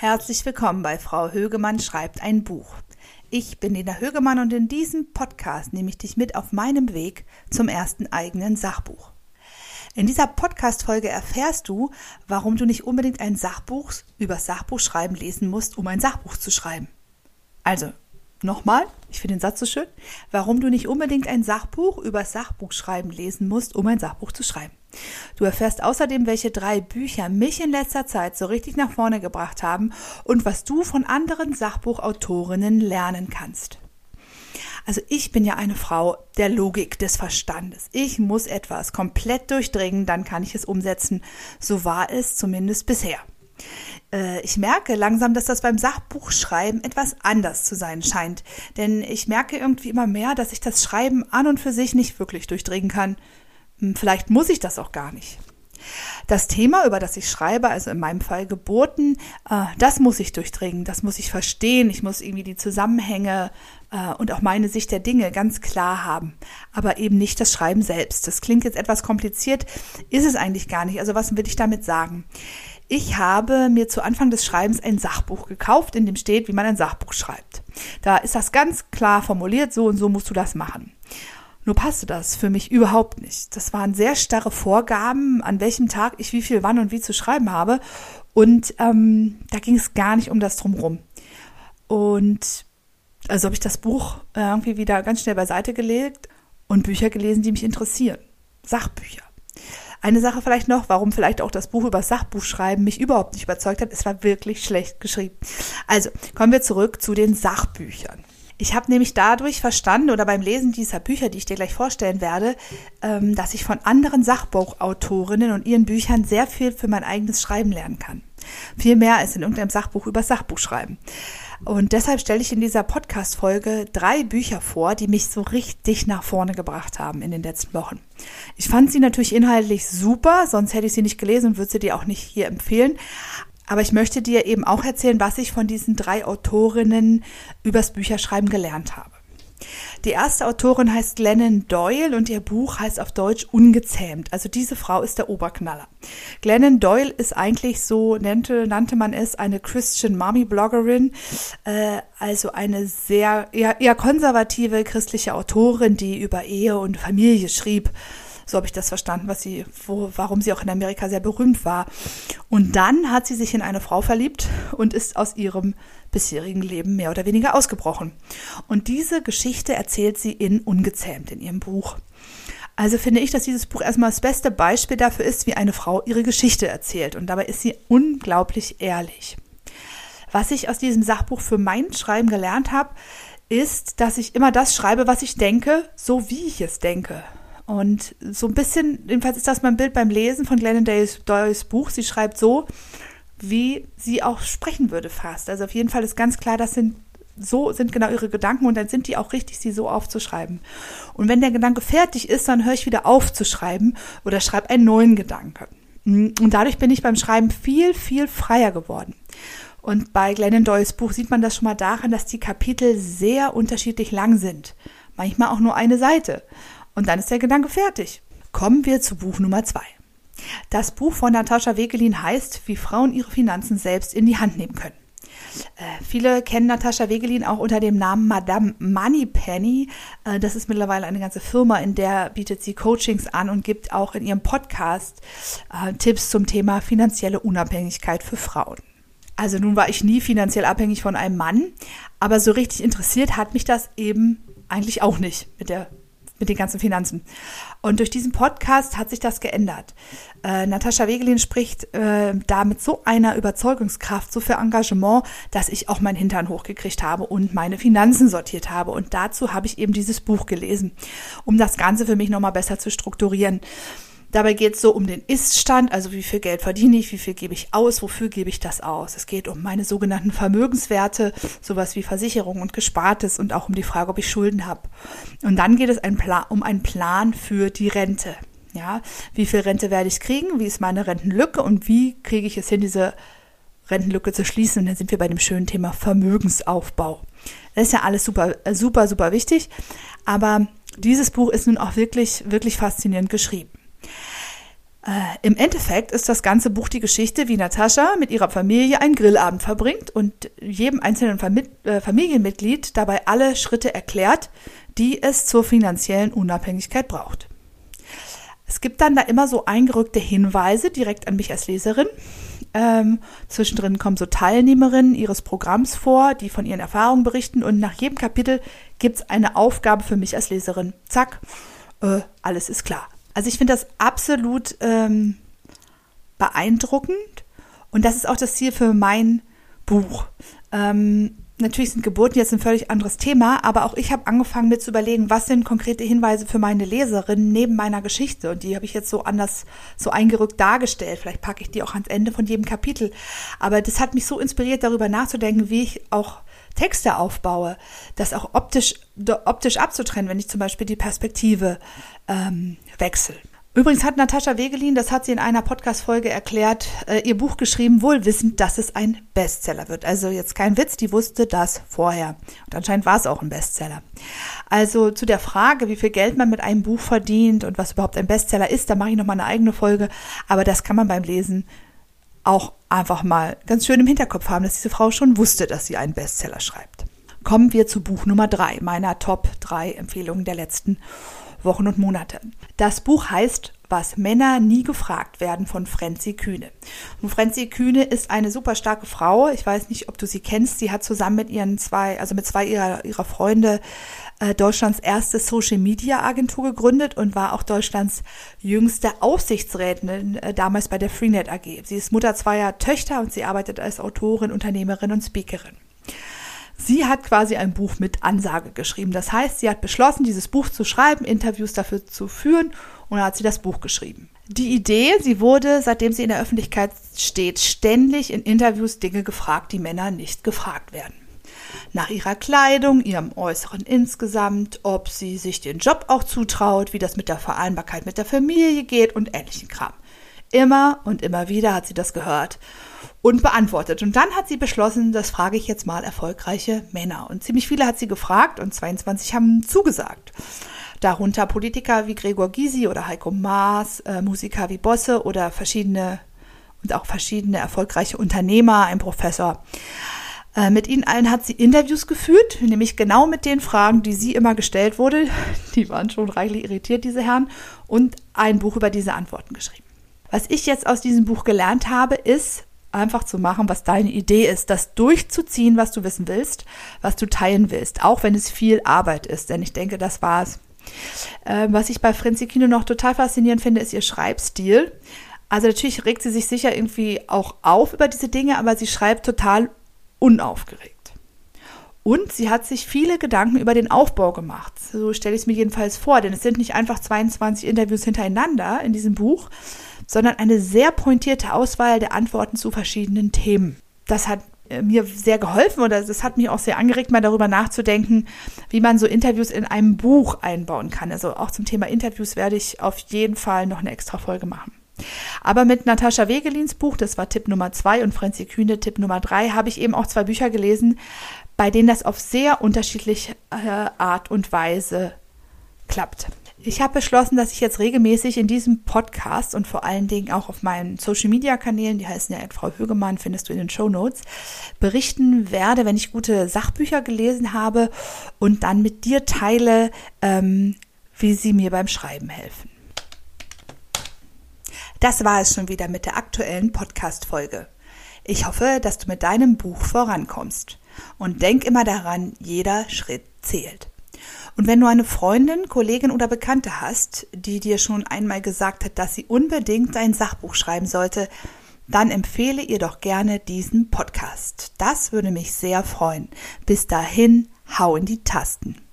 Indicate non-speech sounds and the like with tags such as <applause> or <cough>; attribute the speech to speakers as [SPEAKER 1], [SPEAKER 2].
[SPEAKER 1] Herzlich willkommen bei Frau Högemann schreibt ein Buch. Ich bin Lena Högemann und in diesem Podcast nehme ich dich mit auf meinem Weg zum ersten eigenen Sachbuch. In dieser Podcast-Folge erfährst du, warum du nicht unbedingt ein Sachbuch über Sachbuchschreiben lesen musst, um ein Sachbuch zu schreiben. Also, nochmal, ich finde den Satz so schön, warum du nicht unbedingt ein Sachbuch über Sachbuchschreiben lesen musst, um ein Sachbuch zu schreiben. Du erfährst außerdem, welche drei Bücher mich in letzter Zeit so richtig nach vorne gebracht haben und was du von anderen Sachbuchautorinnen lernen kannst. Also ich bin ja eine Frau der Logik des Verstandes. Ich muss etwas komplett durchdringen, dann kann ich es umsetzen. So war es zumindest bisher. Äh, ich merke langsam, dass das beim Sachbuchschreiben etwas anders zu sein scheint. Denn ich merke irgendwie immer mehr, dass ich das Schreiben an und für sich nicht wirklich durchdringen kann. Hm, vielleicht muss ich das auch gar nicht. Das Thema, über das ich schreibe, also in meinem Fall Geburten, äh, das muss ich durchdringen, das muss ich verstehen, ich muss irgendwie die Zusammenhänge äh, und auch meine Sicht der Dinge ganz klar haben, aber eben nicht das Schreiben selbst. Das klingt jetzt etwas kompliziert, ist es eigentlich gar nicht. Also was will ich damit sagen? Ich habe mir zu Anfang des Schreibens ein Sachbuch gekauft, in dem steht, wie man ein Sachbuch schreibt. Da ist das ganz klar formuliert, so und so musst du das machen. Nur passte das für mich überhaupt nicht. Das waren sehr starre Vorgaben, an welchem Tag ich wie viel, wann und wie zu schreiben habe. Und ähm, da ging es gar nicht um das drumherum. Und also habe ich das Buch irgendwie wieder ganz schnell beiseite gelegt und Bücher gelesen, die mich interessieren. Sachbücher. Eine Sache vielleicht noch, warum vielleicht auch das Buch über Sachbuchschreiben mich überhaupt nicht überzeugt hat. Es war wirklich schlecht geschrieben. Also kommen wir zurück zu den Sachbüchern. Ich habe nämlich dadurch verstanden oder beim Lesen dieser Bücher, die ich dir gleich vorstellen werde, ähm, dass ich von anderen Sachbuchautorinnen und ihren Büchern sehr viel für mein eigenes Schreiben lernen kann. Viel mehr als in irgendeinem Sachbuch über Sachbuchschreiben. Und deshalb stelle ich in dieser Podcast-Folge drei Bücher vor, die mich so richtig nach vorne gebracht haben in den letzten Wochen. Ich fand sie natürlich inhaltlich super, sonst hätte ich sie nicht gelesen und würde sie dir auch nicht hier empfehlen. Aber ich möchte dir eben auch erzählen, was ich von diesen drei Autorinnen übers Bücherschreiben gelernt habe. Die erste Autorin heißt Glennon Doyle und ihr Buch heißt auf Deutsch Ungezähmt. Also diese Frau ist der Oberknaller. Glennon Doyle ist eigentlich so, nannte, nannte man es, eine Christian Mommy Bloggerin, äh, also eine sehr eher, eher konservative christliche Autorin, die über Ehe und Familie schrieb. So habe ich das verstanden, was sie, wo, warum sie auch in Amerika sehr berühmt war. Und dann hat sie sich in eine Frau verliebt und ist aus ihrem bisherigen Leben mehr oder weniger ausgebrochen. Und diese Geschichte erzählt sie in Ungezähmt in ihrem Buch. Also finde ich, dass dieses Buch erstmal das beste Beispiel dafür ist, wie eine Frau ihre Geschichte erzählt. Und dabei ist sie unglaublich ehrlich. Was ich aus diesem Sachbuch für mein Schreiben gelernt habe, ist, dass ich immer das schreibe, was ich denke, so wie ich es denke. Und so ein bisschen, jedenfalls ist das mein Bild beim Lesen von Glennon Doyles Buch. Sie schreibt so, wie sie auch sprechen würde fast. Also auf jeden Fall ist ganz klar, das sind so sind genau ihre Gedanken und dann sind die auch richtig, sie so aufzuschreiben. Und wenn der Gedanke fertig ist, dann höre ich wieder auf zu schreiben oder schreibe einen neuen Gedanke. Und dadurch bin ich beim Schreiben viel, viel freier geworden. Und bei Glennon Doyles Buch sieht man das schon mal daran, dass die Kapitel sehr unterschiedlich lang sind. Manchmal auch nur eine Seite. Und dann ist der Gedanke fertig. Kommen wir zu Buch Nummer zwei. Das Buch von Natascha Wegelin heißt, wie Frauen ihre Finanzen selbst in die Hand nehmen können. Äh, viele kennen Natascha Wegelin auch unter dem Namen Madame Moneypenny. Äh, das ist mittlerweile eine ganze Firma, in der bietet sie Coachings an und gibt auch in ihrem Podcast äh, Tipps zum Thema finanzielle Unabhängigkeit für Frauen. Also nun war ich nie finanziell abhängig von einem Mann, aber so richtig interessiert hat mich das eben eigentlich auch nicht mit der mit den ganzen Finanzen. Und durch diesen Podcast hat sich das geändert. Äh, Natascha Wegelin spricht äh, da mit so einer Überzeugungskraft, so viel Engagement, dass ich auch meinen Hintern hochgekriegt habe und meine Finanzen sortiert habe. Und dazu habe ich eben dieses Buch gelesen, um das Ganze für mich nochmal besser zu strukturieren. Dabei geht es so um den Iststand, also wie viel Geld verdiene ich, wie viel gebe ich aus, wofür gebe ich das aus. Es geht um meine sogenannten Vermögenswerte, sowas wie Versicherung und Gespartes und auch um die Frage, ob ich Schulden habe. Und dann geht es um einen Plan für die Rente. Ja, wie viel Rente werde ich kriegen? Wie ist meine Rentenlücke und wie kriege ich es hin, diese Rentenlücke zu schließen? Und dann sind wir bei dem schönen Thema Vermögensaufbau. Das ist ja alles super, super, super wichtig. Aber dieses Buch ist nun auch wirklich, wirklich faszinierend geschrieben. Äh, Im Endeffekt ist das ganze Buch die Geschichte, wie Natascha mit ihrer Familie einen Grillabend verbringt und jedem einzelnen Fam äh, Familienmitglied dabei alle Schritte erklärt, die es zur finanziellen Unabhängigkeit braucht. Es gibt dann da immer so eingerückte Hinweise direkt an mich als Leserin. Ähm, zwischendrin kommen so Teilnehmerinnen ihres Programms vor, die von ihren Erfahrungen berichten und nach jedem Kapitel gibt es eine Aufgabe für mich als Leserin. Zack, äh, alles ist klar. Also ich finde das absolut ähm, beeindruckend und das ist auch das Ziel für mein Buch. Ähm, natürlich sind Geburten jetzt ein völlig anderes Thema, aber auch ich habe angefangen mir zu überlegen, was sind konkrete Hinweise für meine Leserin neben meiner Geschichte und die habe ich jetzt so anders, so eingerückt dargestellt. Vielleicht packe ich die auch ans Ende von jedem Kapitel. Aber das hat mich so inspiriert, darüber nachzudenken, wie ich auch Texte aufbaue, das auch optisch, optisch abzutrennen, wenn ich zum Beispiel die Perspektive ähm, wechsle. Übrigens hat Natascha Wegelin, das hat sie in einer Podcast-Folge erklärt, äh, ihr Buch geschrieben, wohl wissend, dass es ein Bestseller wird. Also jetzt kein Witz, die wusste das vorher. Und anscheinend war es auch ein Bestseller. Also zu der Frage, wie viel Geld man mit einem Buch verdient und was überhaupt ein Bestseller ist, da mache ich nochmal eine eigene Folge. Aber das kann man beim Lesen auch einfach mal ganz schön im Hinterkopf haben, dass diese Frau schon wusste, dass sie einen Bestseller schreibt. Kommen wir zu Buch Nummer drei, meiner Top drei Empfehlungen der letzten Wochen und Monate. Das Buch heißt was Männer nie gefragt werden von Frenzi Kühne. Und Frenzi Kühne ist eine super starke Frau. Ich weiß nicht, ob du sie kennst. Sie hat zusammen mit ihren zwei, also mit zwei ihrer, ihrer Freunde äh, Deutschlands erste Social Media Agentur gegründet und war auch Deutschlands jüngste Aufsichtsrätin äh, damals bei der Freenet AG. Sie ist Mutter zweier Töchter und sie arbeitet als Autorin, Unternehmerin und Speakerin. Sie hat quasi ein Buch mit Ansage geschrieben. Das heißt, sie hat beschlossen, dieses Buch zu schreiben, Interviews dafür zu führen und dann hat sie das Buch geschrieben. Die Idee, sie wurde, seitdem sie in der Öffentlichkeit steht, ständig in Interviews Dinge gefragt, die Männer nicht gefragt werden. Nach ihrer Kleidung, ihrem Äußeren insgesamt, ob sie sich den Job auch zutraut, wie das mit der Vereinbarkeit mit der Familie geht und ähnlichen Kram. Immer und immer wieder hat sie das gehört und beantwortet. Und dann hat sie beschlossen, das frage ich jetzt mal erfolgreiche Männer. Und ziemlich viele hat sie gefragt und 22 haben zugesagt. Darunter Politiker wie Gregor Gysi oder Heiko Maas, äh, Musiker wie Bosse oder verschiedene und auch verschiedene erfolgreiche Unternehmer, ein Professor. Äh, mit ihnen allen hat sie Interviews geführt, nämlich genau mit den Fragen, die sie immer gestellt wurde. <laughs> Die waren schon reichlich irritiert, diese Herren, und ein Buch über diese Antworten geschrieben. Was ich jetzt aus diesem Buch gelernt habe, ist, einfach zu machen, was deine Idee ist, das durchzuziehen, was du wissen willst, was du teilen willst, auch wenn es viel Arbeit ist, denn ich denke, das war's. Äh, was ich bei Frenzikino noch total faszinierend finde, ist ihr Schreibstil. Also natürlich regt sie sich sicher irgendwie auch auf über diese Dinge, aber sie schreibt total unaufgeregt. Und sie hat sich viele Gedanken über den Aufbau gemacht. So stelle ich es mir jedenfalls vor, denn es sind nicht einfach 22 Interviews hintereinander in diesem Buch, sondern eine sehr pointierte Auswahl der Antworten zu verschiedenen Themen. Das hat äh, mir sehr geholfen oder das hat mich auch sehr angeregt, mal darüber nachzudenken, wie man so Interviews in einem Buch einbauen kann. Also auch zum Thema Interviews werde ich auf jeden Fall noch eine extra Folge machen. Aber mit Natascha Wegelins Buch, das war Tipp Nummer zwei, und Franzi Kühne Tipp Nummer drei, habe ich eben auch zwei Bücher gelesen, bei denen das auf sehr unterschiedliche äh, Art und Weise klappt. Ich habe beschlossen, dass ich jetzt regelmäßig in diesem Podcast und vor allen Dingen auch auf meinen Social Media Kanälen, die heißen ja Frau Högemann, findest du in den Show Notes, berichten werde, wenn ich gute Sachbücher gelesen habe und dann mit dir teile, ähm, wie sie mir beim Schreiben helfen. Das war es schon wieder mit der aktuellen Podcast-Folge. Ich hoffe, dass du mit deinem Buch vorankommst. Und denk immer daran, jeder Schritt zählt. Und wenn du eine Freundin, Kollegin oder Bekannte hast, die dir schon einmal gesagt hat, dass sie unbedingt ein Sachbuch schreiben sollte, dann empfehle ihr doch gerne diesen Podcast. Das würde mich sehr freuen. Bis dahin, hau in die Tasten.